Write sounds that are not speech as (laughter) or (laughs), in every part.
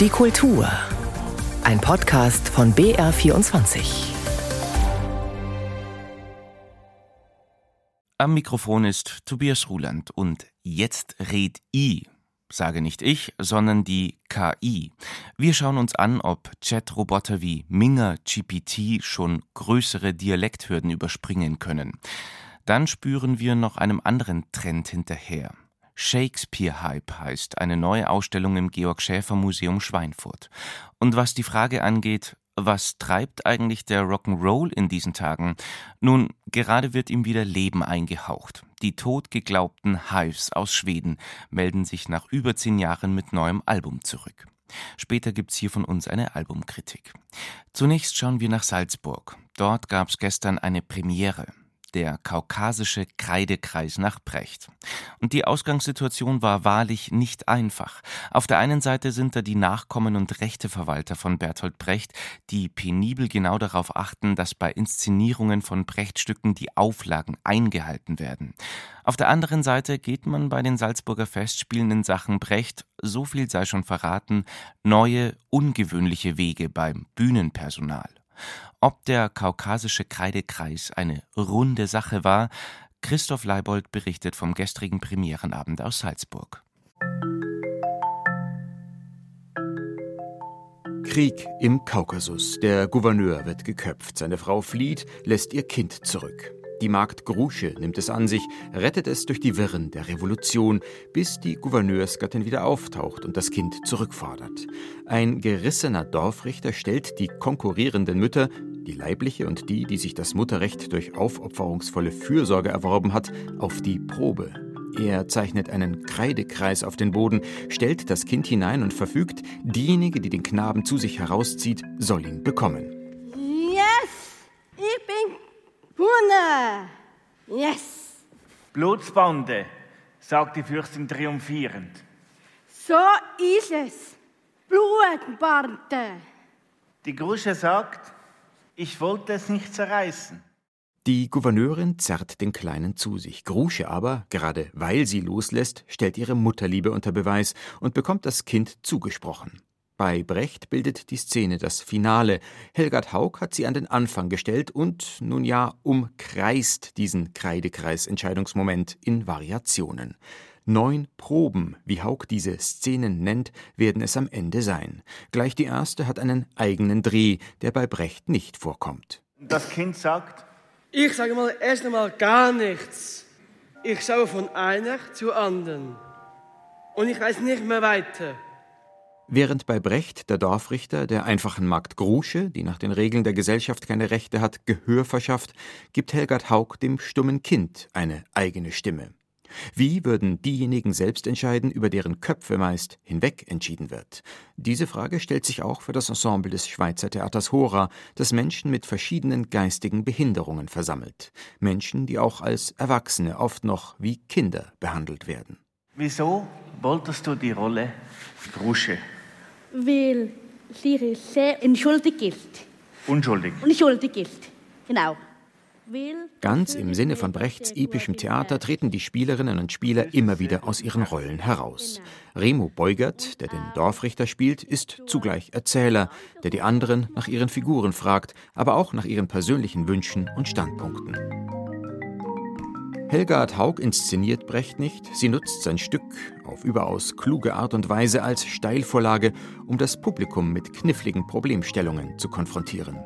Die Kultur. Ein Podcast von BR24. Am Mikrofon ist Tobias Ruland und jetzt red I. Sage nicht ich, sondern die KI. Wir schauen uns an, ob Chat-Roboter wie Minger GPT schon größere Dialekthürden überspringen können. Dann spüren wir noch einem anderen Trend hinterher. Shakespeare-Hype heißt eine neue Ausstellung im Georg Schäfer Museum Schweinfurt. Und was die Frage angeht, was treibt eigentlich der Rock'n'Roll in diesen Tagen? Nun, gerade wird ihm wieder Leben eingehaucht. Die totgeglaubten Hives aus Schweden melden sich nach über zehn Jahren mit neuem Album zurück. Später gibt's hier von uns eine Albumkritik. Zunächst schauen wir nach Salzburg. Dort gab's gestern eine Premiere der kaukasische Kreidekreis nach Brecht. Und die Ausgangssituation war wahrlich nicht einfach. Auf der einen Seite sind da die Nachkommen und Rechteverwalter von Bertolt Brecht, die penibel genau darauf achten, dass bei Inszenierungen von Brechtstücken die Auflagen eingehalten werden. Auf der anderen Seite geht man bei den Salzburger Festspielen in Sachen Brecht, so viel sei schon verraten, neue, ungewöhnliche Wege beim Bühnenpersonal. Ob der kaukasische Kreidekreis eine runde Sache war, Christoph Leibold berichtet vom gestrigen Premierenabend aus Salzburg. Krieg im Kaukasus. Der Gouverneur wird geköpft, seine Frau flieht, lässt ihr Kind zurück. Die Magd Grusche nimmt es an sich, rettet es durch die Wirren der Revolution, bis die Gouverneursgattin wieder auftaucht und das Kind zurückfordert. Ein gerissener Dorfrichter stellt die konkurrierenden Mütter, die leibliche und die, die sich das Mutterrecht durch aufopferungsvolle Fürsorge erworben hat, auf die Probe. Er zeichnet einen Kreidekreis auf den Boden, stellt das Kind hinein und verfügt, diejenige, die den Knaben zu sich herauszieht, soll ihn bekommen. Hune! Yes! Blutsbande, sagt die Fürstin triumphierend. So ist es. Blutbande. Die Grusche sagt, ich wollte es nicht zerreißen. Die Gouverneurin zerrt den Kleinen zu sich. Grusche aber, gerade weil sie loslässt, stellt ihre Mutterliebe unter Beweis und bekommt das Kind zugesprochen. Bei Brecht bildet die Szene das Finale. Helgard Haug hat sie an den Anfang gestellt und nun ja umkreist diesen Kreidekreis-Entscheidungsmoment in Variationen. Neun Proben, wie Haug diese Szenen nennt, werden es am Ende sein. Gleich die erste hat einen eigenen Dreh, der bei Brecht nicht vorkommt. Das Kind sagt: Ich sage mal erst einmal gar nichts. Ich schaue von einer zur anderen. Und ich weiß nicht mehr weiter. Während bei Brecht der Dorfrichter der einfachen Magd Grusche, die nach den Regeln der Gesellschaft keine Rechte hat, Gehör verschafft, gibt Helgard Haug dem stummen Kind eine eigene Stimme. Wie würden diejenigen selbst entscheiden, über deren Köpfe meist hinweg entschieden wird? Diese Frage stellt sich auch für das Ensemble des Schweizer Theaters Hora, das Menschen mit verschiedenen geistigen Behinderungen versammelt. Menschen, die auch als Erwachsene oft noch wie Kinder behandelt werden. Wieso wolltest du die Rolle Grusche weil sie sehr entschuldigt ist. Unschuldig. Unschuldig ist, genau. Ganz im Sinne von Brechts epischem Theater treten die Spielerinnen und Spieler immer wieder aus ihren Rollen heraus. Remo Beugert, der den Dorfrichter spielt, ist zugleich Erzähler, der die anderen nach ihren Figuren fragt, aber auch nach ihren persönlichen Wünschen und Standpunkten. Helgard Haug inszeniert Brecht nicht, sie nutzt sein Stück auf überaus kluge Art und Weise als Steilvorlage, um das Publikum mit kniffligen Problemstellungen zu konfrontieren.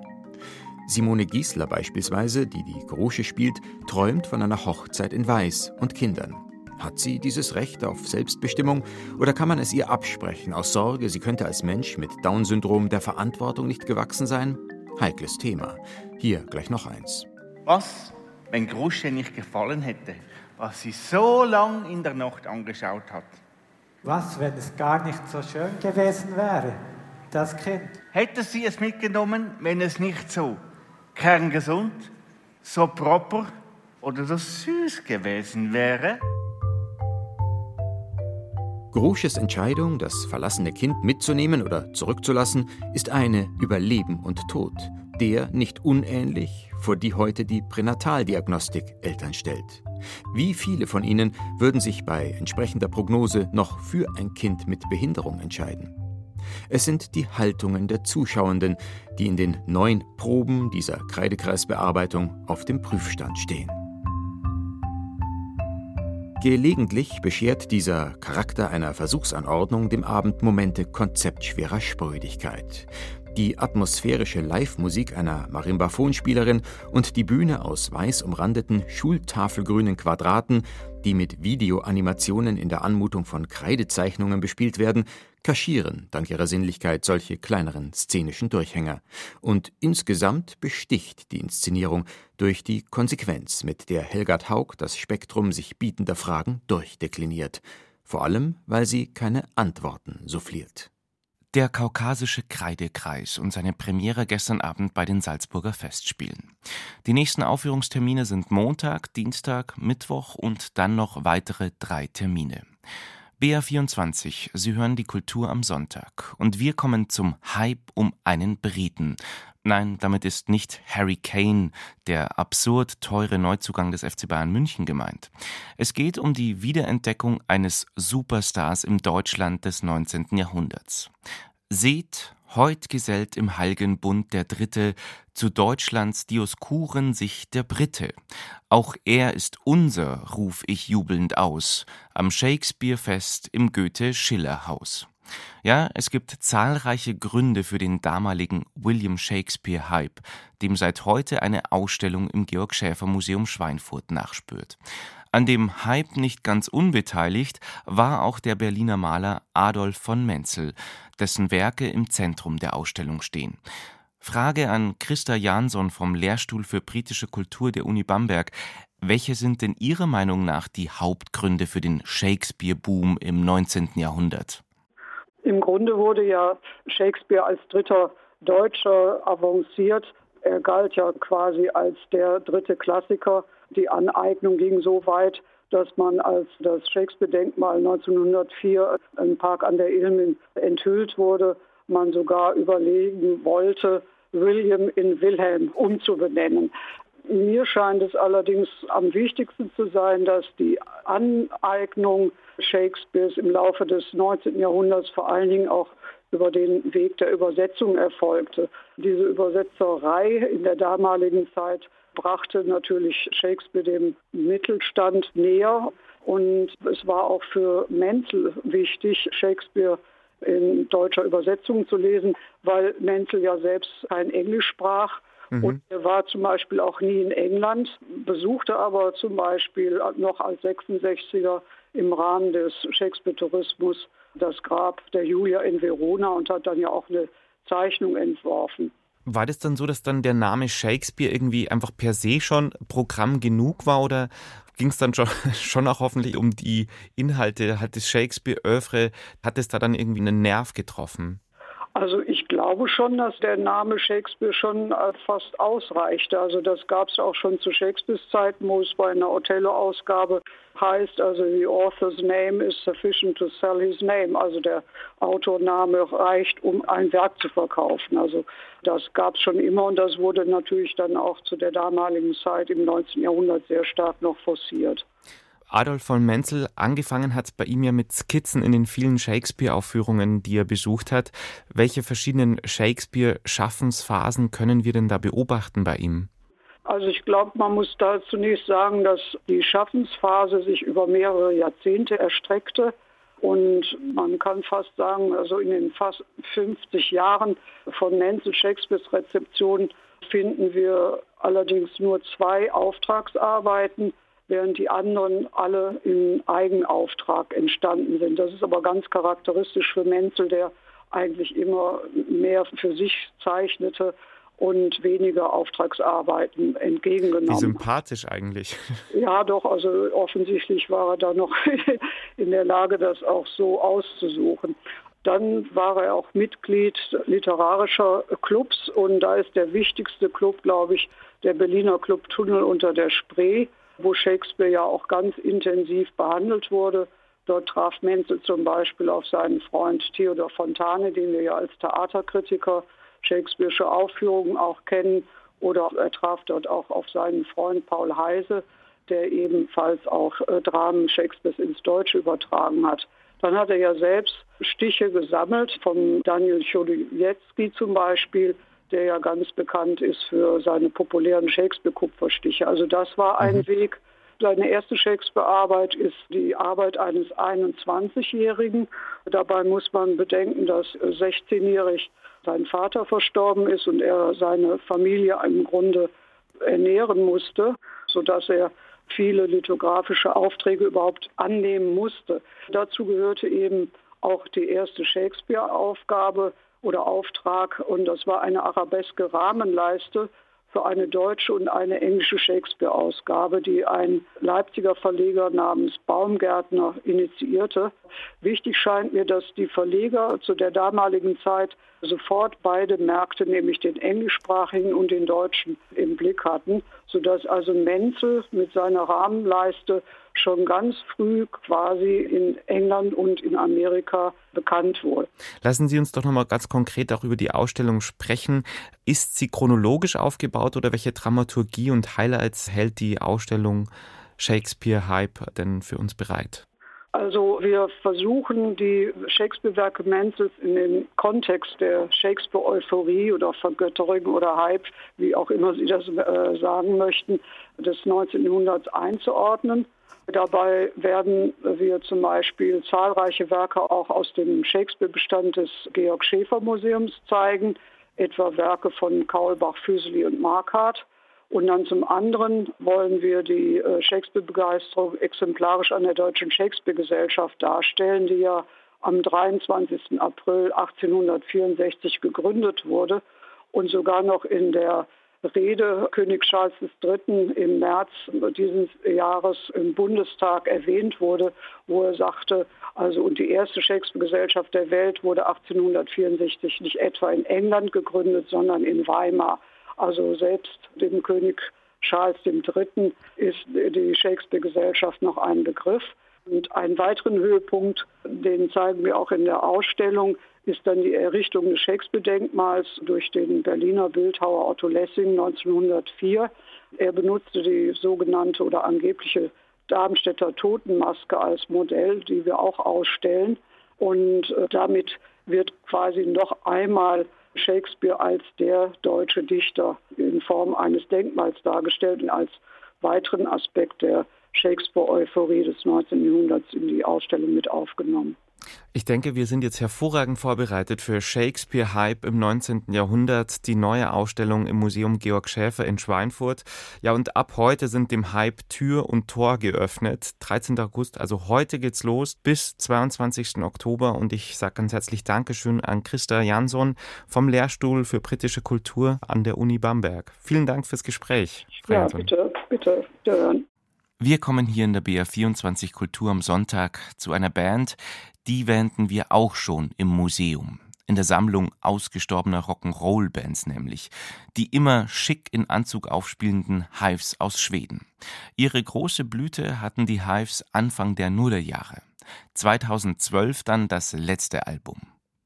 Simone Giesler beispielsweise, die die Grosche spielt, träumt von einer Hochzeit in Weiß und Kindern. Hat sie dieses Recht auf Selbstbestimmung oder kann man es ihr absprechen aus Sorge, sie könnte als Mensch mit Down-Syndrom der Verantwortung nicht gewachsen sein? Heikles Thema. Hier gleich noch eins. Was wenn Grusche nicht gefallen hätte, was sie so lang in der Nacht angeschaut hat. Was, wenn es gar nicht so schön gewesen wäre, das Kind? Hätte sie es mitgenommen, wenn es nicht so kerngesund, so proper oder so süß gewesen wäre? Grusches Entscheidung, das verlassene Kind mitzunehmen oder zurückzulassen, ist eine über Leben und Tod der nicht unähnlich, vor die heute die Pränataldiagnostik Eltern stellt. Wie viele von ihnen würden sich bei entsprechender Prognose noch für ein Kind mit Behinderung entscheiden? Es sind die Haltungen der Zuschauenden, die in den neun Proben dieser Kreidekreisbearbeitung auf dem Prüfstand stehen. Gelegentlich beschert dieser Charakter einer Versuchsanordnung dem Abend Momente konzeptschwerer Sprödigkeit die atmosphärische Live-Musik einer Marimbaphonspielerin und die Bühne aus weiß umrandeten schultafelgrünen Quadraten, die mit Videoanimationen in der Anmutung von Kreidezeichnungen bespielt werden, kaschieren dank ihrer Sinnlichkeit solche kleineren szenischen Durchhänger. Und insgesamt besticht die Inszenierung durch die Konsequenz, mit der Helgard Haug das Spektrum sich bietender Fragen durchdekliniert. Vor allem, weil sie keine Antworten souffliert. Der Kaukasische Kreidekreis und seine Premiere gestern Abend bei den Salzburger Festspielen. Die nächsten Aufführungstermine sind Montag, Dienstag, Mittwoch und dann noch weitere drei Termine. BR24, Sie hören die Kultur am Sonntag. Und wir kommen zum Hype um einen Briten. Nein, damit ist nicht Harry Kane, der absurd teure Neuzugang des FC Bayern München gemeint. Es geht um die Wiederentdeckung eines Superstars im Deutschland des 19. Jahrhunderts. Seht, heut gesellt im heilgen Bund der Dritte zu Deutschlands Dioskuren sich der Brite. Auch er ist unser, ruf ich jubelnd aus, am Shakespeare-Fest im Goethe-Schiller-Haus. Ja, es gibt zahlreiche Gründe für den damaligen William Shakespeare-Hype, dem seit heute eine Ausstellung im Georg Schäfer Museum Schweinfurt nachspürt. An dem Hype nicht ganz unbeteiligt war auch der Berliner Maler Adolf von Menzel, dessen Werke im Zentrum der Ausstellung stehen. Frage an Christa Jansson vom Lehrstuhl für britische Kultur der Uni Bamberg. Welche sind denn Ihrer Meinung nach die Hauptgründe für den Shakespeare-Boom im 19. Jahrhundert? Im Grunde wurde ja Shakespeare als dritter Deutscher avanciert. Er galt ja quasi als der dritte Klassiker. Die Aneignung ging so weit, dass man, als das Shakespeare-Denkmal 1904 im Park an der Ilmen enthüllt wurde, man sogar überlegen wollte, William in Wilhelm umzubenennen. Mir scheint es allerdings am wichtigsten zu sein, dass die Aneignung Shakespeares im Laufe des 19. Jahrhunderts vor allen Dingen auch über den Weg der Übersetzung erfolgte. Diese Übersetzerei in der damaligen Zeit brachte natürlich Shakespeare dem Mittelstand näher und es war auch für Menzel wichtig, Shakespeare in deutscher Übersetzung zu lesen, weil Menzel ja selbst kein Englisch sprach Mhm. Und er war zum Beispiel auch nie in England, besuchte aber zum Beispiel noch als 66er im Rahmen des Shakespeare-Tourismus das Grab der Julia in Verona und hat dann ja auch eine Zeichnung entworfen. War das dann so, dass dann der Name Shakespeare irgendwie einfach per se schon Programm genug war oder ging es dann schon, (laughs) schon auch hoffentlich um die Inhalte? Hat das Shakespeare-Övre, hat es da dann irgendwie einen Nerv getroffen? Also ich glaube schon, dass der Name Shakespeare schon äh, fast ausreichte. Also das gab es auch schon zu Shakespeares Zeiten, wo es bei einer Othello-Ausgabe heißt, also the author's name is sufficient to sell his name. Also der Autorname reicht, um ein Werk zu verkaufen. Also das gab es schon immer und das wurde natürlich dann auch zu der damaligen Zeit im 19. Jahrhundert sehr stark noch forciert. Adolf von Menzel, angefangen hat bei ihm ja mit Skizzen in den vielen Shakespeare-Aufführungen, die er besucht hat. Welche verschiedenen Shakespeare-Schaffensphasen können wir denn da beobachten bei ihm? Also ich glaube, man muss da zunächst sagen, dass die Schaffensphase sich über mehrere Jahrzehnte erstreckte. Und man kann fast sagen, also in den fast 50 Jahren von Menzel Shakespeares Rezeption finden wir allerdings nur zwei Auftragsarbeiten während die anderen alle im Eigenauftrag entstanden sind. Das ist aber ganz charakteristisch für Menzel, der eigentlich immer mehr für sich zeichnete und weniger Auftragsarbeiten entgegengenommen. Wie sympathisch eigentlich. (laughs) Ja, doch, also offensichtlich war er da noch (laughs) in der Lage, das auch so auszusuchen. Dann war er auch Mitglied literarischer Clubs und da ist der wichtigste Club, glaube ich, der Berliner Club Tunnel unter der Spree wo Shakespeare ja auch ganz intensiv behandelt wurde. Dort traf Menzel zum Beispiel auf seinen Freund Theodor Fontane, den wir ja als Theaterkritiker Shakespeare'sche Aufführungen auch kennen. Oder er traf dort auch auf seinen Freund Paul Heise, der ebenfalls auch äh, Dramen Shakespeares ins Deutsche übertragen hat. Dann hat er ja selbst Stiche gesammelt, von Daniel Chodowiecki zum Beispiel, der ja ganz bekannt ist für seine populären Shakespeare-Kupferstiche. Also das war ein mhm. Weg. Seine erste Shakespeare-Arbeit ist die Arbeit eines 21-Jährigen. Dabei muss man bedenken, dass 16-jährig sein Vater verstorben ist und er seine Familie im Grunde ernähren musste, sodass er viele lithografische Aufträge überhaupt annehmen musste. Dazu gehörte eben auch die erste Shakespeare-Aufgabe oder Auftrag und das war eine arabeske Rahmenleiste für eine deutsche und eine englische Shakespeare-Ausgabe, die ein Leipziger Verleger namens Baumgärtner initiierte. Wichtig scheint mir, dass die Verleger zu der damaligen Zeit sofort beide Märkte, nämlich den englischsprachigen und den deutschen, im Blick hatten, sodass also Menzel mit seiner Rahmenleiste schon ganz früh quasi in England und in Amerika bekannt wurde. Lassen Sie uns doch noch mal ganz konkret auch über die Ausstellung sprechen. Ist sie chronologisch aufgebaut oder welche Dramaturgie und Highlights hält die Ausstellung Shakespeare Hype denn für uns bereit? Also wir versuchen die Shakespeare-Werke Menzels in den Kontext der Shakespeare-Euphorie oder Vergötterung oder Hype, wie auch immer Sie das äh, sagen möchten, des 19. Jahrhunderts einzuordnen. Dabei werden wir zum Beispiel zahlreiche Werke auch aus dem Shakespeare-Bestand des Georg Schäfer Museums zeigen, etwa Werke von Kaulbach, Füseli und Marquardt. Und dann zum anderen wollen wir die äh, Shakespeare-Begeisterung exemplarisch an der Deutschen Shakespeare-Gesellschaft darstellen, die ja am 23. April 1864 gegründet wurde und sogar noch in der Rede König Charles III. im März dieses Jahres im Bundestag erwähnt wurde, wo er sagte, also und die erste Shakespeare-Gesellschaft der Welt wurde 1864 nicht etwa in England gegründet, sondern in Weimar. Also selbst dem König Charles III. ist die Shakespeare-Gesellschaft noch ein Begriff. Und einen weiteren Höhepunkt, den zeigen wir auch in der Ausstellung, ist dann die Errichtung des Shakespeare-Denkmals durch den Berliner Bildhauer Otto Lessing 1904. Er benutzte die sogenannte oder angebliche Darmstädter Totenmaske als Modell, die wir auch ausstellen. Und äh, damit wird quasi noch einmal Shakespeare als der deutsche Dichter in Form eines Denkmals dargestellt und als weiteren Aspekt der Shakespeare-Euphorie des 19. Jahrhunderts in die Ausstellung mit aufgenommen. Ich denke, wir sind jetzt hervorragend vorbereitet für Shakespeare Hype im 19. Jahrhundert, die neue Ausstellung im Museum Georg Schäfer in Schweinfurt. Ja, und ab heute sind dem Hype Tür und Tor geöffnet. 13. August, also heute geht's los bis 22. Oktober und ich sage ganz herzlich Dankeschön an Christa Jansson vom Lehrstuhl für britische Kultur an der Uni Bamberg. Vielen Dank fürs Gespräch. Frau ja, Jansson. bitte, bitte, bitte. Wir kommen hier in der BR24 Kultur am Sonntag zu einer Band, die wähnten wir auch schon im Museum. In der Sammlung ausgestorbener Rock'n'Roll-Bands nämlich. Die immer schick in Anzug aufspielenden Hives aus Schweden. Ihre große Blüte hatten die Hives Anfang der Nullerjahre. 2012 dann das letzte Album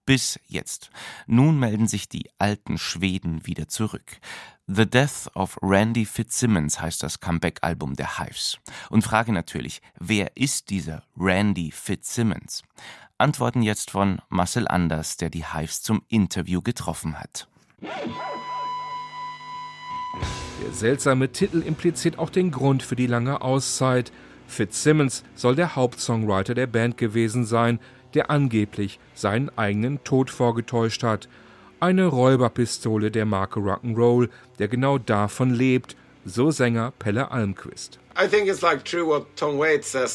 bis jetzt. Nun melden sich die alten Schweden wieder zurück. The Death of Randy Fitzsimmons heißt das Comeback-Album der Hives. Und frage natürlich, wer ist dieser Randy Fitzsimmons? Antworten jetzt von Marcel Anders, der die Hives zum Interview getroffen hat. Der seltsame Titel impliziert auch den Grund für die lange Auszeit. Fitzsimmons soll der Hauptsongwriter der Band gewesen sein, der angeblich seinen eigenen Tod vorgetäuscht hat. Eine Räuberpistole der Marke Rock'n'Roll, der genau davon lebt, so Sänger Pelle Almquist.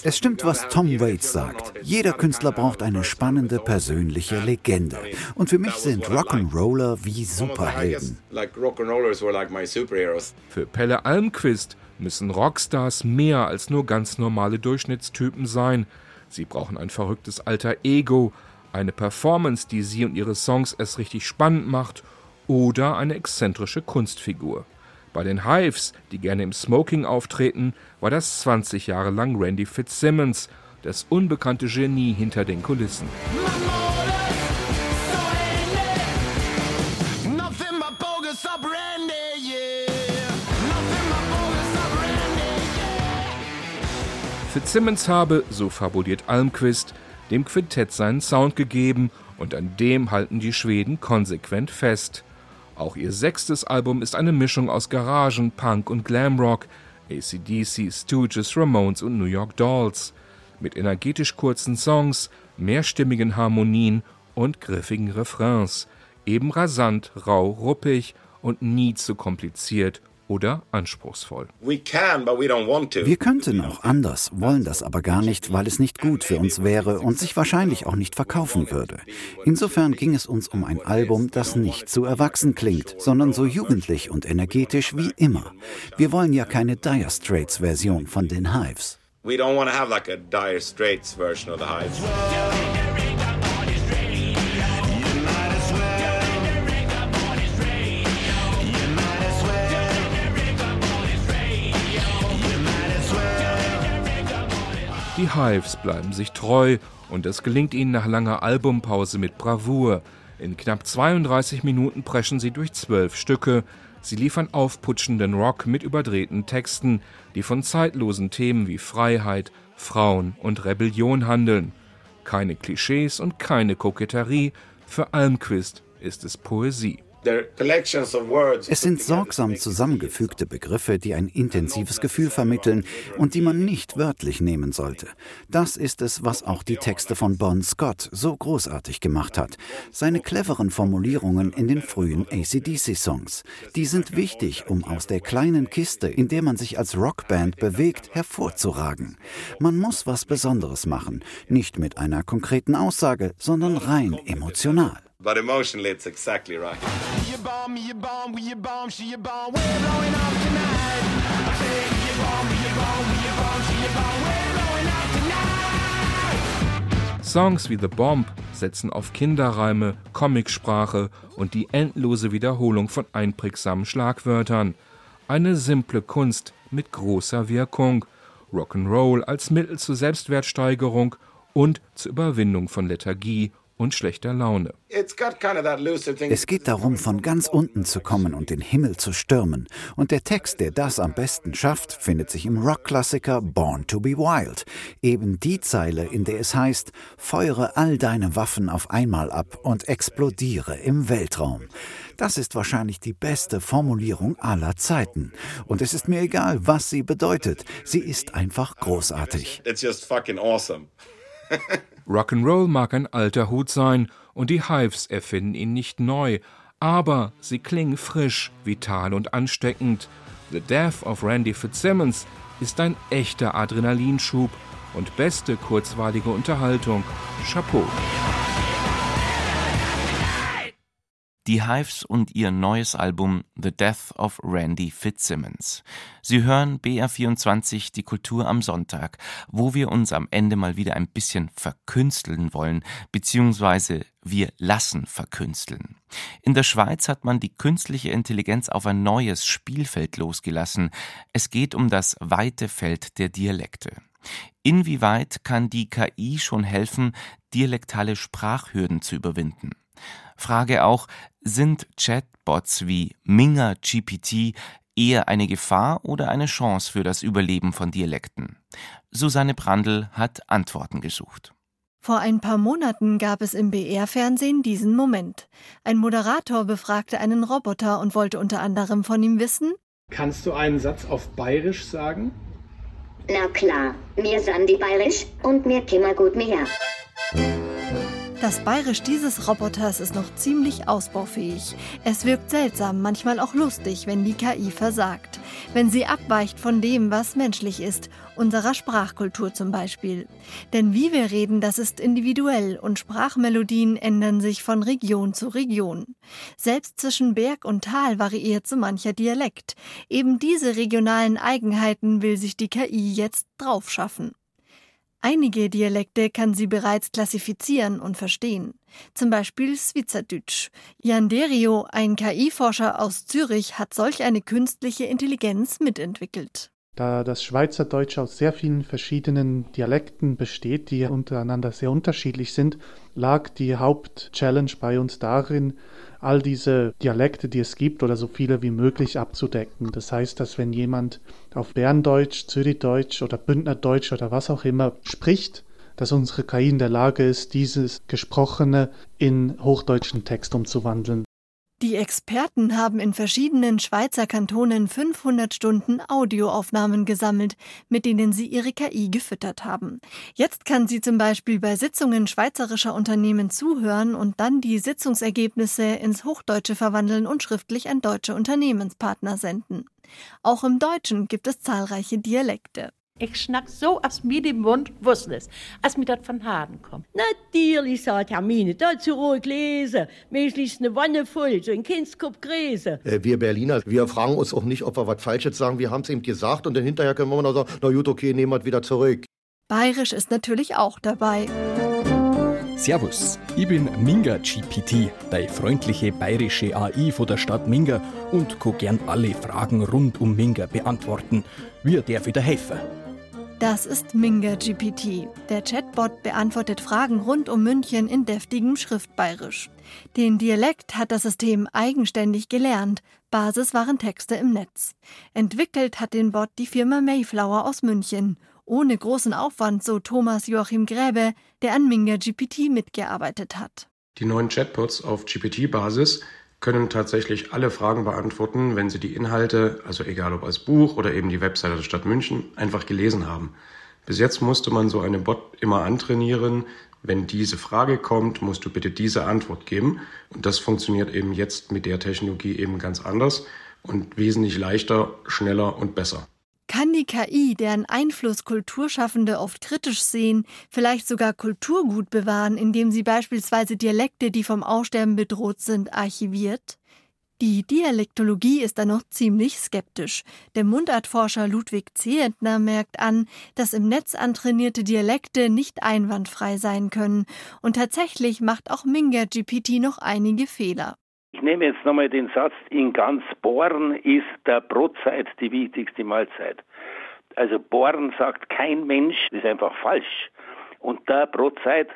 Es stimmt, was Tom Waits sagt. Jeder Künstler braucht eine spannende persönliche Legende. Und für mich sind Rock'n'Roller wie Superhelden. Für Pelle Almquist müssen Rockstars mehr als nur ganz normale Durchschnittstypen sein. Sie brauchen ein verrücktes alter Ego, eine Performance, die sie und ihre Songs erst richtig spannend macht, oder eine exzentrische Kunstfigur. Bei den Hives, die gerne im Smoking auftreten, war das 20 Jahre lang Randy Fitzsimmons, das unbekannte Genie hinter den Kulissen. Fitzsimmons habe, so fabuliert Almquist, dem Quintett seinen Sound gegeben und an dem halten die Schweden konsequent fest. Auch ihr sechstes Album ist eine Mischung aus Garagen, Punk und Glamrock, ACDC, Stooges, Ramones und New York Dolls. Mit energetisch kurzen Songs, mehrstimmigen Harmonien und griffigen Refrains. Eben rasant, rau, ruppig und nie zu kompliziert oder anspruchsvoll. Wir könnten auch anders, wollen das aber gar nicht, weil es nicht gut für uns wäre und sich wahrscheinlich auch nicht verkaufen würde. Insofern ging es uns um ein Album, das nicht zu erwachsen klingt, sondern so jugendlich und energetisch wie immer. Wir wollen ja keine Dire Straits Version von den Hives. We don't want to have like a Dire Straits version of the Hives. Die Hives bleiben sich treu und es gelingt ihnen nach langer Albumpause mit Bravour. In knapp 32 Minuten preschen sie durch zwölf Stücke. Sie liefern aufputschenden Rock mit überdrehten Texten, die von zeitlosen Themen wie Freiheit, Frauen und Rebellion handeln. Keine Klischees und keine Koketterie. Für Almquist ist es Poesie. Es sind sorgsam zusammengefügte Begriffe, die ein intensives Gefühl vermitteln und die man nicht wörtlich nehmen sollte. Das ist es, was auch die Texte von Bon Scott so großartig gemacht hat. Seine cleveren Formulierungen in den frühen ACDC-Songs. Die sind wichtig, um aus der kleinen Kiste, in der man sich als Rockband bewegt, hervorzuragen. Man muss was Besonderes machen, nicht mit einer konkreten Aussage, sondern rein emotional. But emotionally, it's exactly right. Songs wie The Bomb setzen auf Kinderreime, Comicsprache und die endlose Wiederholung von einprägsamen Schlagwörtern. Eine simple Kunst mit großer Wirkung. Rock'n'Roll als Mittel zur Selbstwertsteigerung und zur Überwindung von Lethargie und schlechter Laune. Es geht darum, von ganz unten zu kommen und den Himmel zu stürmen. Und der Text, der das am besten schafft, findet sich im Rockklassiker Born to be Wild. Eben die Zeile, in der es heißt, feuere all deine Waffen auf einmal ab und explodiere im Weltraum. Das ist wahrscheinlich die beste Formulierung aller Zeiten. Und es ist mir egal, was sie bedeutet. Sie ist einfach großartig. It's just fucking awesome. (laughs) Rock'n'Roll mag ein alter Hut sein und die Hives erfinden ihn nicht neu, aber sie klingen frisch, vital und ansteckend. The Death of Randy Fitzsimmons ist ein echter Adrenalinschub und beste kurzweilige Unterhaltung. Chapeau. Die Hives und ihr neues Album The Death of Randy Fitzsimmons. Sie hören BR24 die Kultur am Sonntag, wo wir uns am Ende mal wieder ein bisschen verkünsteln wollen, beziehungsweise wir lassen verkünsteln. In der Schweiz hat man die künstliche Intelligenz auf ein neues Spielfeld losgelassen. Es geht um das weite Feld der Dialekte. Inwieweit kann die KI schon helfen, dialektale Sprachhürden zu überwinden? Frage auch, sind Chatbots wie Minga GPT eher eine Gefahr oder eine Chance für das Überleben von Dialekten? Susanne Brandl hat Antworten gesucht. Vor ein paar Monaten gab es im BR-Fernsehen diesen Moment. Ein Moderator befragte einen Roboter und wollte unter anderem von ihm wissen: Kannst du einen Satz auf Bayerisch sagen? Na klar, mir sind die Bayerisch und mir kimmer gut mehr. Das Bayerisch dieses Roboters ist noch ziemlich ausbaufähig. Es wirkt seltsam, manchmal auch lustig, wenn die KI versagt. Wenn sie abweicht von dem, was menschlich ist, unserer Sprachkultur zum Beispiel. Denn wie wir reden, das ist individuell und Sprachmelodien ändern sich von Region zu Region. Selbst zwischen Berg und Tal variiert so mancher Dialekt. Eben diese regionalen Eigenheiten will sich die KI jetzt draufschaffen. Einige Dialekte kann sie bereits klassifizieren und verstehen. Zum Beispiel Schweizerdeutsch. Jan Derio, ein KI-Forscher aus Zürich, hat solch eine künstliche Intelligenz mitentwickelt. Da das Schweizerdeutsch aus sehr vielen verschiedenen Dialekten besteht, die untereinander sehr unterschiedlich sind, lag die Hauptchallenge bei uns darin, all diese Dialekte, die es gibt, oder so viele wie möglich abzudecken. Das heißt, dass wenn jemand auf Berndeutsch, Zürichdeutsch oder Bündnerdeutsch oder was auch immer spricht, dass unsere KI in der Lage ist, dieses Gesprochene in hochdeutschen Text umzuwandeln. Die Experten haben in verschiedenen Schweizer Kantonen 500 Stunden Audioaufnahmen gesammelt, mit denen sie ihre KI gefüttert haben. Jetzt kann sie zum Beispiel bei Sitzungen schweizerischer Unternehmen zuhören und dann die Sitzungsergebnisse ins Hochdeutsche verwandeln und schriftlich an deutsche Unternehmenspartner senden. Auch im Deutschen gibt es zahlreiche Dialekte. Ich schnack so aus mir dem Mund, wusste es, als mir das von Haden kommt. Natürlich, sagt Hermine, dazu ruhig lesen. Mäßig eine Wanne voll, so ein Kindskopf Gräse. Äh, wir Berliner, wir fragen uns auch nicht, ob wir was Falsches sagen. Wir haben es eben gesagt und dann hinterher können wir noch sagen, na gut, okay, nehmen wir wieder zurück. Bayerisch ist natürlich auch dabei. Servus, ich bin Minga GPT, deine freundliche bayerische AI von der Stadt Minga und kann gern alle Fragen rund um Minga beantworten. Wie darf dir helfen? Das ist Minga GPT. Der Chatbot beantwortet Fragen rund um München in deftigem Schriftbayerisch. Den Dialekt hat das System eigenständig gelernt. Basis waren Texte im Netz. Entwickelt hat den Bot die Firma Mayflower aus München. Ohne großen Aufwand, so Thomas Joachim Gräbe, der an Minga GPT mitgearbeitet hat. Die neuen Chatbots auf GPT-Basis können tatsächlich alle Fragen beantworten, wenn sie die Inhalte, also egal ob als Buch oder eben die Webseite der Stadt München, einfach gelesen haben. Bis jetzt musste man so einen Bot immer antrainieren. Wenn diese Frage kommt, musst du bitte diese Antwort geben. Und das funktioniert eben jetzt mit der Technologie eben ganz anders und wesentlich leichter, schneller und besser. Kann die KI, deren Einfluss Kulturschaffende oft kritisch sehen, vielleicht sogar Kulturgut bewahren, indem sie beispielsweise Dialekte, die vom Aussterben bedroht sind, archiviert? Die Dialektologie ist da noch ziemlich skeptisch. Der Mundartforscher Ludwig Zehentner merkt an, dass im Netz antrainierte Dialekte nicht einwandfrei sein können. Und tatsächlich macht auch Minga GPT noch einige Fehler. Ich nehme jetzt nochmal den Satz, in ganz Born ist der Brotzeit die wichtigste Mahlzeit. Also Born sagt kein Mensch, ist einfach falsch. Und der Brotzeit,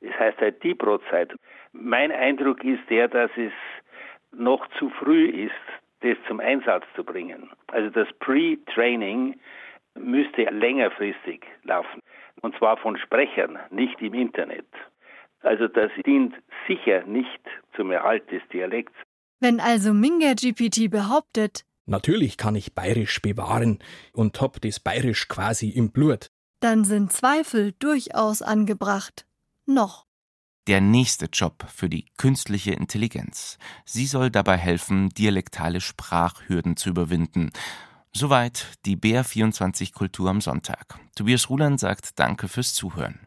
das heißt halt die Brotzeit. Mein Eindruck ist der, dass es noch zu früh ist, das zum Einsatz zu bringen. Also das Pre-Training müsste längerfristig laufen. Und zwar von Sprechern, nicht im Internet. Also das dient sicher nicht zum Erhalt des Dialekts. Wenn also Minga GPT behauptet, Natürlich kann ich Bayerisch bewahren und hab das Bayerisch quasi im Blut. Dann sind Zweifel durchaus angebracht. Noch. Der nächste Job für die künstliche Intelligenz. Sie soll dabei helfen, dialektale Sprachhürden zu überwinden. Soweit die BR24 Kultur am Sonntag. Tobias Ruland sagt Danke fürs Zuhören.